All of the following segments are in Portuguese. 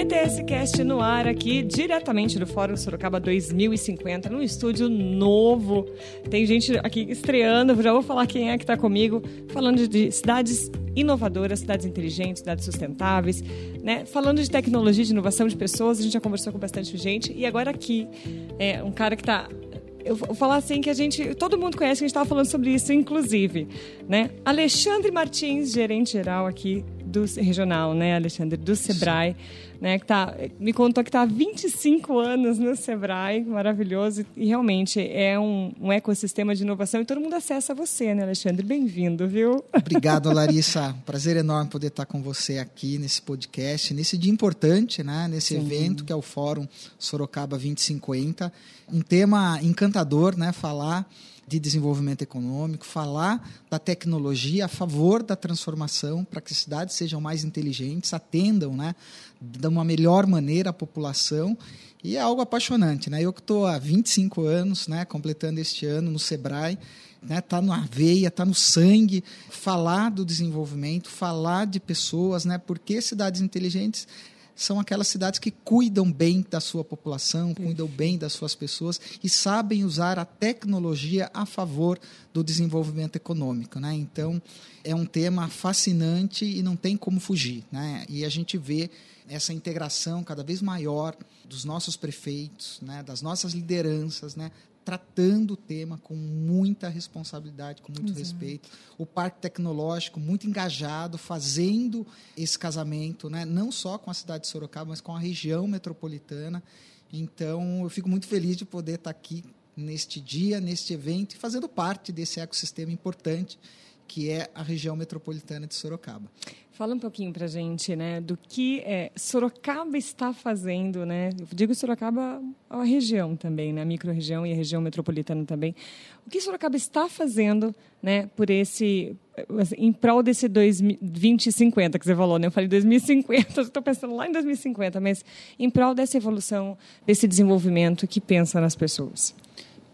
BTS Cast no ar aqui, diretamente do Fórum Sorocaba 2050, num estúdio novo. Tem gente aqui estreando, já vou falar quem é que está comigo, falando de cidades inovadoras, cidades inteligentes, cidades sustentáveis, né? Falando de tecnologia, de inovação de pessoas, a gente já conversou com bastante gente. E agora aqui, é um cara que está eu vou falar assim que a gente, todo mundo conhece, a gente estava falando sobre isso, inclusive, né? Alexandre Martins, gerente geral aqui do regional, né, Alexandre, do Sebrae, né, que tá, me contou que está há 25 anos no Sebrae, maravilhoso, e realmente é um, um ecossistema de inovação e todo mundo acessa você, né, Alexandre? Bem-vindo, viu? Obrigado, Larissa. Prazer enorme poder estar com você aqui nesse podcast, nesse dia importante, né, nesse Sim. evento que é o Fórum Sorocaba 2050, um tema encantador, né, falar de desenvolvimento econômico, falar da tecnologia a favor da transformação para que as cidades sejam mais inteligentes, atendam né, de uma melhor maneira a população. E é algo apaixonante. Né? Eu que estou há 25 anos, né, completando este ano no Sebrae, né, tá na veia, está no sangue, falar do desenvolvimento, falar de pessoas, né, porque cidades inteligentes são aquelas cidades que cuidam bem da sua população, cuidam bem das suas pessoas e sabem usar a tecnologia a favor do desenvolvimento econômico. Né? Então, é um tema fascinante e não tem como fugir. Né? E a gente vê essa integração cada vez maior dos nossos prefeitos, né? das nossas lideranças, né? tratando o tema com muita responsabilidade, com muito Exato. respeito. O Parque Tecnológico muito engajado, fazendo esse casamento, né? não só com a cidade de Sorocaba, mas com a região metropolitana. Então, eu fico muito feliz de poder estar aqui neste dia, neste evento, e fazendo parte desse ecossistema importante que é a região metropolitana de Sorocaba. Fala um pouquinho para a gente, né, do que é, Sorocaba está fazendo, né? Eu digo Sorocaba a região também, né, a microrregião e a região metropolitana também. O que Sorocaba está fazendo, né, por esse assim, em prol desse 2050 que você falou, né? Eu falei 2050, estou pensando lá em 2050, mas em prol dessa evolução, desse desenvolvimento que pensa nas pessoas.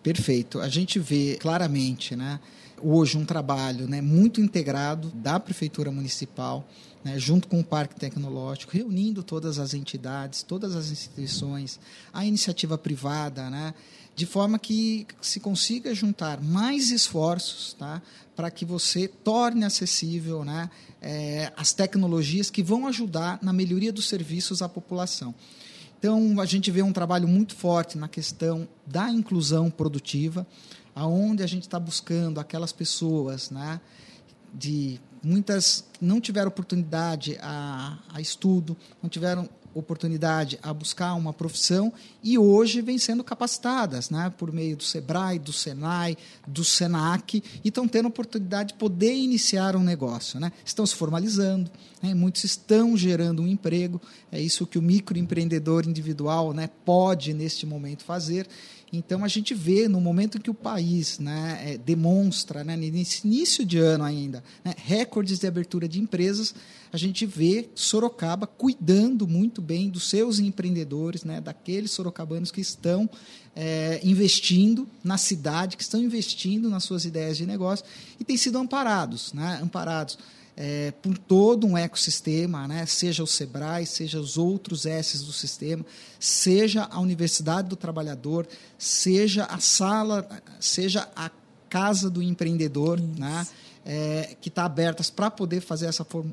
Perfeito. A gente vê claramente, né? Hoje um trabalho né, muito integrado da Prefeitura Municipal, né, junto com o Parque Tecnológico, reunindo todas as entidades, todas as instituições, a iniciativa privada, né, de forma que se consiga juntar mais esforços tá, para que você torne acessível né, é, as tecnologias que vão ajudar na melhoria dos serviços à população. Então, a gente vê um trabalho muito forte na questão da inclusão produtiva, aonde a gente está buscando aquelas pessoas, né, de muitas não tiveram oportunidade a, a estudo, não tiveram oportunidade a buscar uma profissão e hoje vêm sendo capacitadas né, por meio do SEBRAE, do SENAI, do SENAC e estão tendo oportunidade de poder iniciar um negócio. Né? Estão se formalizando, né? muitos estão gerando um emprego, é isso que o microempreendedor individual né, pode, neste momento, fazer. Então, a gente vê, no momento em que o país né, é, demonstra, né, nesse início de ano ainda, né, recordes de abertura de empresas, a gente vê Sorocaba cuidando muito bem dos seus empreendedores, né, daqueles sorocabanos que estão é, investindo na cidade, que estão investindo nas suas ideias de negócio e têm sido amparados, né, amparados é, por todo um ecossistema, né? seja o SEBRAE, seja os outros S's do sistema, seja a Universidade do Trabalhador, seja a sala, seja a casa do empreendedor, né? É, que está abertas para poder fazer essa, form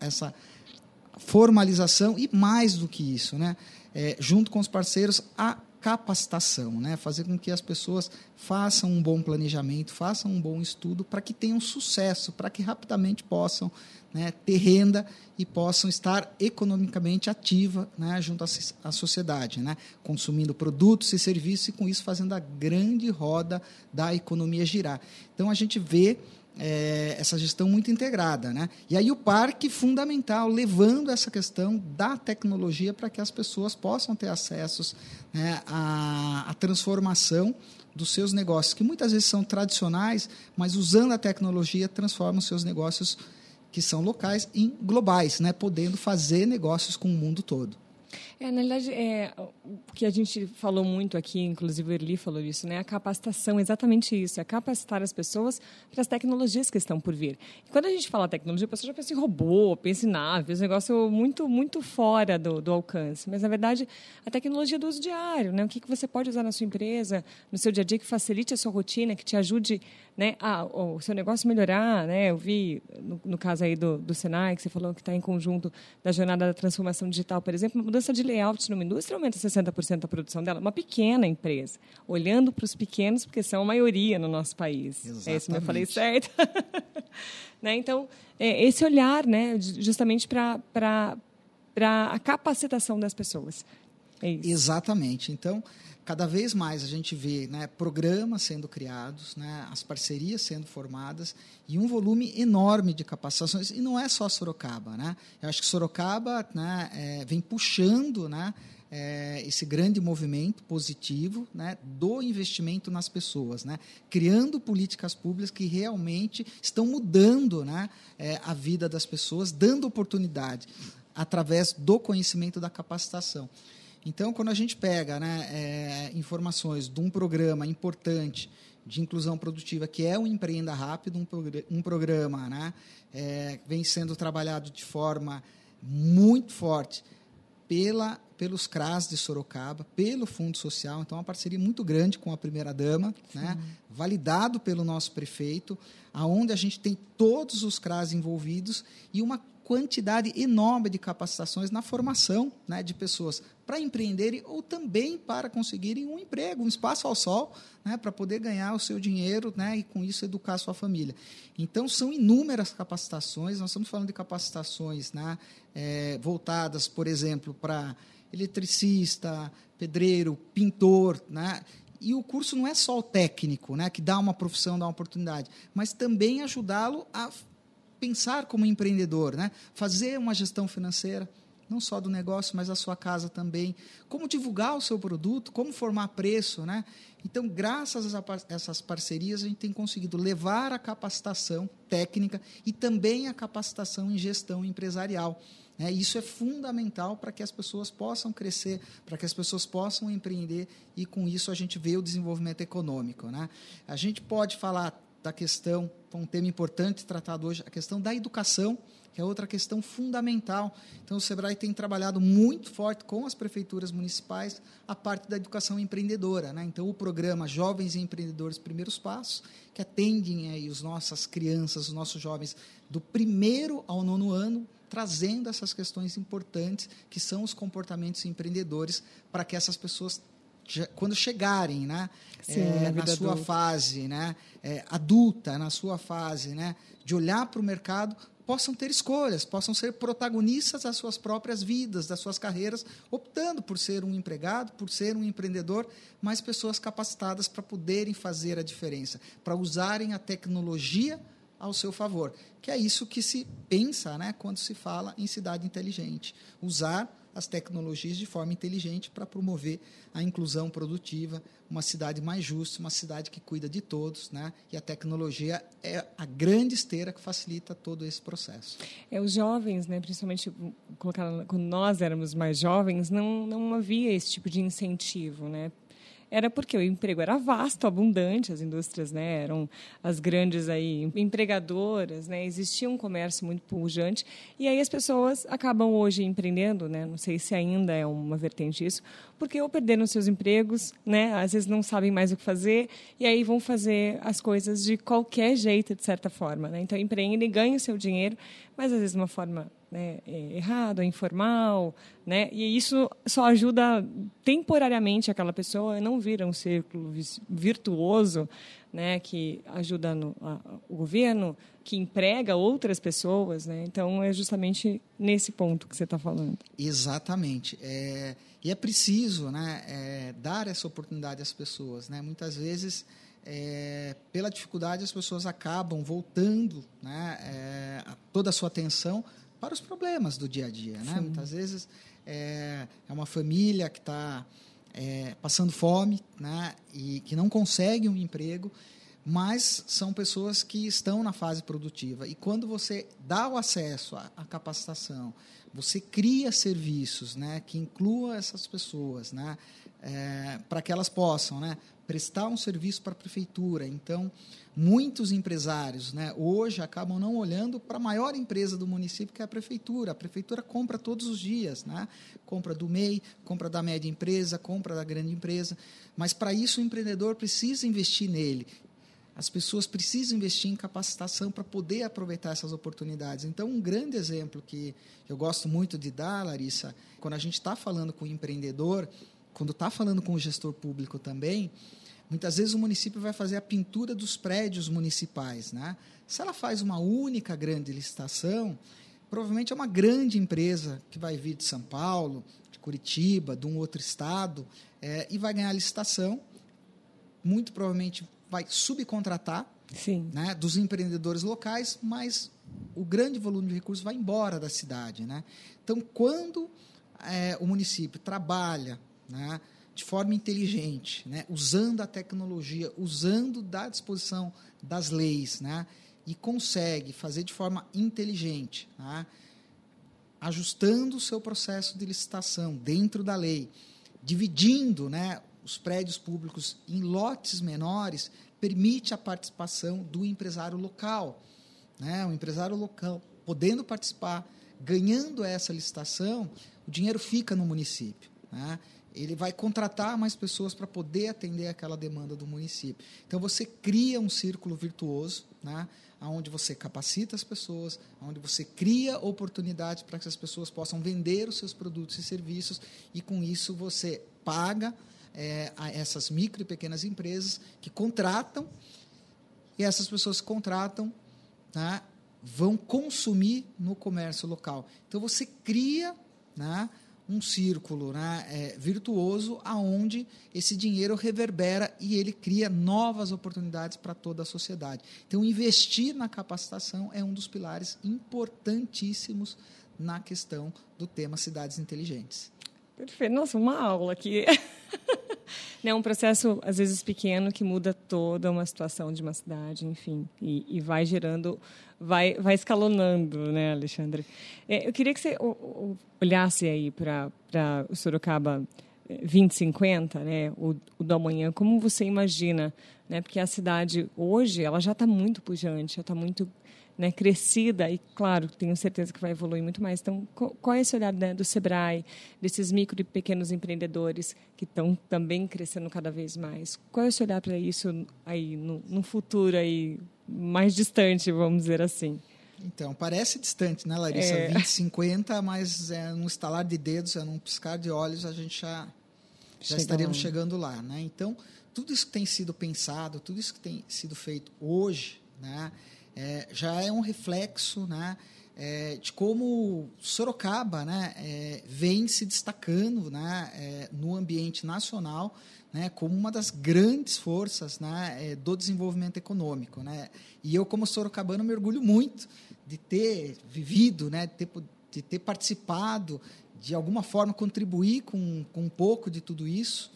essa formalização e mais do que isso, né? É, junto com os parceiros, a capacitação, né? fazer com que as pessoas façam um bom planejamento, façam um bom estudo para que tenham sucesso, para que rapidamente possam né, ter renda e possam estar economicamente ativa né, junto à, sociedade, né, consumindo produtos e serviços e com isso fazendo a grande roda da economia girar. Então a gente vê é, essa gestão muito integrada. Né? E aí o parque fundamental, levando essa questão da tecnologia para que as pessoas possam ter acessos né, à, à transformação dos seus negócios, que muitas vezes são tradicionais, mas usando a tecnologia transformam seus negócios que são locais em globais, né, podendo fazer negócios com o mundo todo. É, na realidade, é, o que a gente falou muito aqui, inclusive o Erli falou isso, né? A capacitação, exatamente isso, é capacitar as pessoas para as tecnologias que estão por vir. E quando a gente fala tecnologia, a pessoa já pensa em robô, pensa em nave, um negócio muito, muito fora do, do alcance. Mas, na verdade, a tecnologia do uso diário, né? O que, que você pode usar na sua empresa, no seu dia a dia, que facilite a sua rotina, que te ajude né, a, o seu negócio melhorar, né? Eu vi, no, no caso aí do, do Senai, que você falou que está em conjunto da jornada da transformação digital, por exemplo, uma mudança de layout numa indústria aumenta 60% a produção dela. Uma pequena empresa, olhando para os pequenos, porque são a maioria no nosso país. Exatamente. É isso, eu falei certo. né? Então, é, esse olhar, né, justamente para a capacitação das pessoas. É isso. Exatamente. Então, cada vez mais a gente vê né, programas sendo criados, né, as parcerias sendo formadas e um volume enorme de capacitações. E não é só Sorocaba. Né? Eu acho que Sorocaba né, é, vem puxando né, é, esse grande movimento positivo né, do investimento nas pessoas, né, criando políticas públicas que realmente estão mudando né, é, a vida das pessoas, dando oportunidade através do conhecimento da capacitação. Então, quando a gente pega né, é, informações de um programa importante de inclusão produtiva, que é o Empreenda Rápido, um, um programa né, é, vem sendo trabalhado de forma muito forte pela, pelos CRAS de Sorocaba, pelo Fundo Social, então é uma parceria muito grande com a primeira-dama, né, validado pelo nosso prefeito, aonde a gente tem todos os CRAS envolvidos e uma quantidade enorme de capacitações na formação né, de pessoas para empreenderem ou também para conseguirem um emprego, um espaço ao sol, né, para poder ganhar o seu dinheiro né, e, com isso, educar a sua família. Então, são inúmeras capacitações, nós estamos falando de capacitações né, é, voltadas, por exemplo, para eletricista, pedreiro, pintor, né? E o curso não é só o técnico, né, que dá uma profissão, dá uma oportunidade, mas também ajudá-lo a pensar como empreendedor, né? fazer uma gestão financeira, não só do negócio, mas da sua casa também. Como divulgar o seu produto, como formar preço. Né? Então, graças a essas parcerias, a gente tem conseguido levar a capacitação técnica e também a capacitação em gestão empresarial. É, isso é fundamental para que as pessoas possam crescer, para que as pessoas possam empreender e, com isso, a gente vê o desenvolvimento econômico. Né? A gente pode falar da questão, um tema importante tratado hoje, a questão da educação, que é outra questão fundamental. Então, o SEBRAE tem trabalhado muito forte com as prefeituras municipais a parte da educação empreendedora. Né? Então, o programa Jovens Empreendedores Primeiros Passos, que atendem aí os nossas crianças, os nossos jovens, do primeiro ao nono ano, trazendo essas questões importantes, que são os comportamentos empreendedores, para que essas pessoas quando chegarem né, Sim, é, na sua adulta. fase né, é, adulta, na sua fase né, de olhar para o mercado, possam ter escolhas, possam ser protagonistas das suas próprias vidas, das suas carreiras, optando por ser um empregado, por ser um empreendedor, mas pessoas capacitadas para poderem fazer a diferença, para usarem a tecnologia ao seu favor, que é isso que se pensa né, quando se fala em cidade inteligente. Usar as tecnologias de forma inteligente para promover a inclusão produtiva, uma cidade mais justa, uma cidade que cuida de todos, né? E a tecnologia é a grande esteira que facilita todo esse processo. É os jovens, né? Principalmente quando nós éramos mais jovens, não não havia esse tipo de incentivo, né? Era porque o emprego era vasto, abundante, as indústrias né, eram as grandes aí empregadoras, né, existia um comércio muito pujante, e aí as pessoas acabam hoje empreendendo, né, não sei se ainda é uma vertente isso, porque ou perderam seus empregos, né, às vezes não sabem mais o que fazer, e aí vão fazer as coisas de qualquer jeito, de certa forma. Né? Então, empreendem, ganham seu dinheiro, mas às vezes de uma forma né, é, errado, informal, né? E isso só ajuda temporariamente aquela pessoa a não vir um círculo virtuoso, né, que ajuda no, a, o governo, que emprega outras pessoas, né? Então é justamente nesse ponto que você está falando. Exatamente. É, e é preciso, né, é, dar essa oportunidade às pessoas, né? Muitas vezes é, pela dificuldade as pessoas acabam voltando, né, é, toda a sua atenção para os problemas do dia a dia. Né? Muitas vezes é, é uma família que está é, passando fome né? e que não consegue um emprego, mas são pessoas que estão na fase produtiva. E quando você dá o acesso à, à capacitação, você cria serviços né, que incluam essas pessoas, né, é, para que elas possam né, prestar um serviço para a prefeitura. Então, muitos empresários né, hoje acabam não olhando para a maior empresa do município, que é a prefeitura. A prefeitura compra todos os dias, né? compra do MEI, compra da média empresa, compra da grande empresa. Mas, para isso, o empreendedor precisa investir nele. As pessoas precisam investir em capacitação para poder aproveitar essas oportunidades. Então, um grande exemplo que eu gosto muito de dar, Larissa, quando a gente está falando com o empreendedor, quando está falando com o gestor público também, muitas vezes o município vai fazer a pintura dos prédios municipais. Né? Se ela faz uma única grande licitação, provavelmente é uma grande empresa que vai vir de São Paulo, de Curitiba, de um outro estado, é, e vai ganhar a licitação. Muito provavelmente vai subcontratar né, dos empreendedores locais, mas o grande volume de recursos vai embora da cidade. Né? Então, quando é, o município trabalha né, de forma inteligente, né, usando a tecnologia, usando da disposição das leis, né, e consegue fazer de forma inteligente, né, ajustando o seu processo de licitação dentro da lei, dividindo né, os prédios públicos em lotes menores permite a participação do empresário local. Né? O empresário local, podendo participar, ganhando essa licitação, o dinheiro fica no município. Né? Ele vai contratar mais pessoas para poder atender aquela demanda do município. Então, você cria um círculo virtuoso, né? onde você capacita as pessoas, onde você cria oportunidades para que as pessoas possam vender os seus produtos e serviços, e com isso você paga é, a essas micro e pequenas empresas que contratam e essas pessoas que contratam né, vão consumir no comércio local. Então você cria né, um círculo né, é, virtuoso aonde esse dinheiro reverbera e ele cria novas oportunidades para toda a sociedade. Então investir na capacitação é um dos pilares importantíssimos na questão do tema cidades inteligentes. Perfeito. Nossa, uma aula aqui. É um processo, às vezes, pequeno que muda toda uma situação de uma cidade, enfim, e, e vai gerando, vai, vai escalonando, né, Alexandre? É, eu queria que você olhasse aí para o Sorocaba 2050, é, né, o, o do amanhã, como você imagina, né, porque a cidade hoje, ela já está muito pujante, já está muito né, crescida e, claro, tenho certeza que vai evoluir muito mais. Então, qual é esse olhar né, do Sebrae, desses micro e pequenos empreendedores que estão também crescendo cada vez mais? Qual é esse olhar para isso aí no, no futuro aí mais distante, vamos dizer assim? Então, parece distante, né, Larissa? É. 2050, mas é num estalar de dedos, é num piscar de olhos, a gente já, já estaríamos chegando lá, né? Então, tudo isso que tem sido pensado, tudo isso que tem sido feito hoje, né? É, já é um reflexo né, é, de como Sorocaba né, é, vem se destacando né, é, no ambiente nacional né, como uma das grandes forças né, é, do desenvolvimento econômico. Né? E eu, como sorocabano, me orgulho muito de ter vivido, né, de, ter, de ter participado, de alguma forma contribuir com, com um pouco de tudo isso.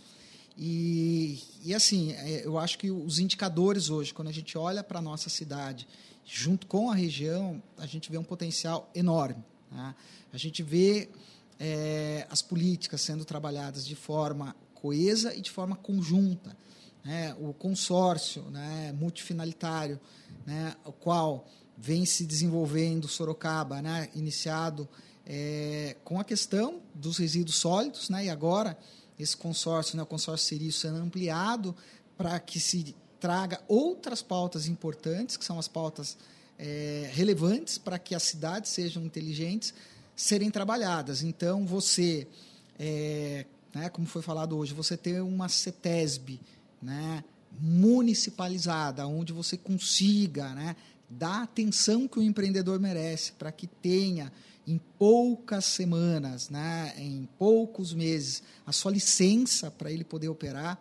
E, e assim, é, eu acho que os indicadores hoje, quando a gente olha para a nossa cidade junto com a região, a gente vê um potencial enorme. Né? A gente vê é, as políticas sendo trabalhadas de forma coesa e de forma conjunta. Né? O consórcio né, multifinalitário, né, o qual vem se desenvolvendo Sorocaba, né, iniciado é, com a questão dos resíduos sólidos, né, e agora esse consórcio, né, o consórcio Serio, sendo ampliado para que se traga outras pautas importantes, que são as pautas é, relevantes para que as cidades sejam inteligentes, serem trabalhadas. Então, você, é, né, como foi falado hoje, você ter uma CETESB né, municipalizada, onde você consiga né, dar a atenção que o empreendedor merece para que tenha em poucas semanas, né, em poucos meses, a sua licença para ele poder operar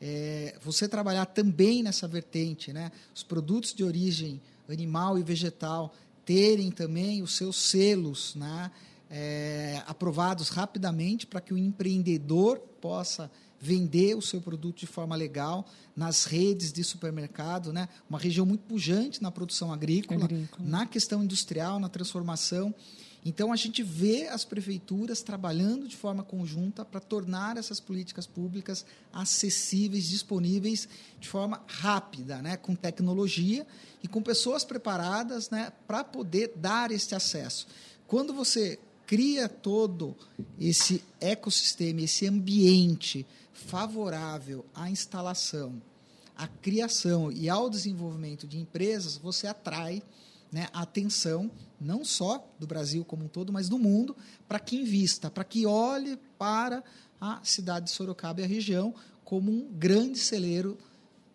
é, você trabalhar também nessa vertente, né? Os produtos de origem animal e vegetal terem também os seus selos, né? É, aprovados rapidamente para que o empreendedor possa vender o seu produto de forma legal nas redes de supermercado, né? Uma região muito pujante na produção agrícola, agrícola. na questão industrial, na transformação. Então a gente vê as prefeituras trabalhando de forma conjunta para tornar essas políticas públicas acessíveis, disponíveis de forma rápida, né, com tecnologia e com pessoas preparadas, né, para poder dar este acesso. Quando você cria todo esse ecossistema, esse ambiente favorável à instalação, à criação e ao desenvolvimento de empresas, você atrai né, a atenção não só do Brasil como um todo, mas do mundo, para que invista, para que olhe para a cidade de Sorocaba e a região como um grande celeiro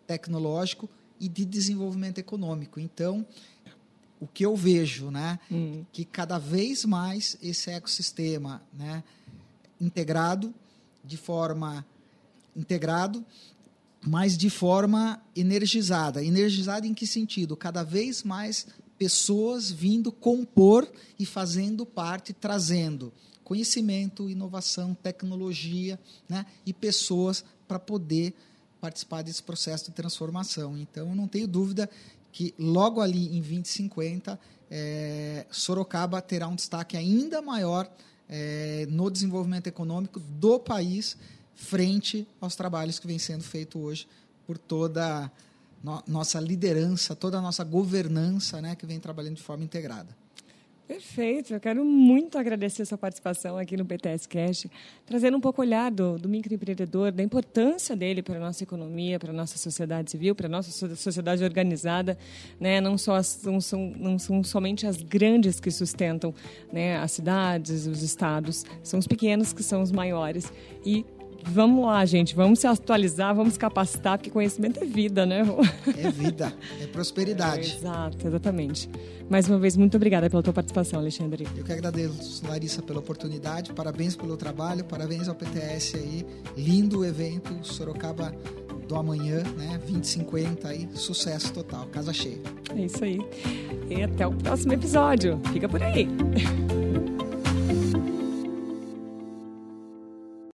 tecnológico e de desenvolvimento econômico. Então, o que eu vejo, né, hum. que cada vez mais esse ecossistema, né, integrado de forma integrado, mas de forma energizada. Energizada em que sentido? Cada vez mais pessoas vindo compor e fazendo parte, trazendo conhecimento, inovação, tecnologia né, e pessoas para poder participar desse processo de transformação. Então, eu não tenho dúvida que logo ali em 2050, é, Sorocaba terá um destaque ainda maior é, no desenvolvimento econômico do país frente aos trabalhos que vem sendo feito hoje por toda a no, nossa liderança, toda a nossa governança, né, que vem trabalhando de forma integrada. Perfeito, eu quero muito agradecer a sua participação aqui no BTS Cash, trazendo um pouco o olhar do, do microempreendedor, da importância dele para a nossa economia, para a nossa sociedade civil, para a nossa sociedade organizada. Né? Não, só as, não, são, não são somente as grandes que sustentam né, as cidades, os estados, são os pequenos que são os maiores. E Vamos lá, gente, vamos se atualizar, vamos capacitar, porque conhecimento é vida, né? É vida, é prosperidade. É, exato, exatamente. Mais uma vez, muito obrigada pela tua participação, Alexandre. Eu que agradeço, Larissa, pela oportunidade, parabéns pelo trabalho, parabéns ao PTS aí, lindo evento, Sorocaba do amanhã, né? 2050 aí, sucesso total, casa cheia. É isso aí. E até o próximo episódio. Fica por aí.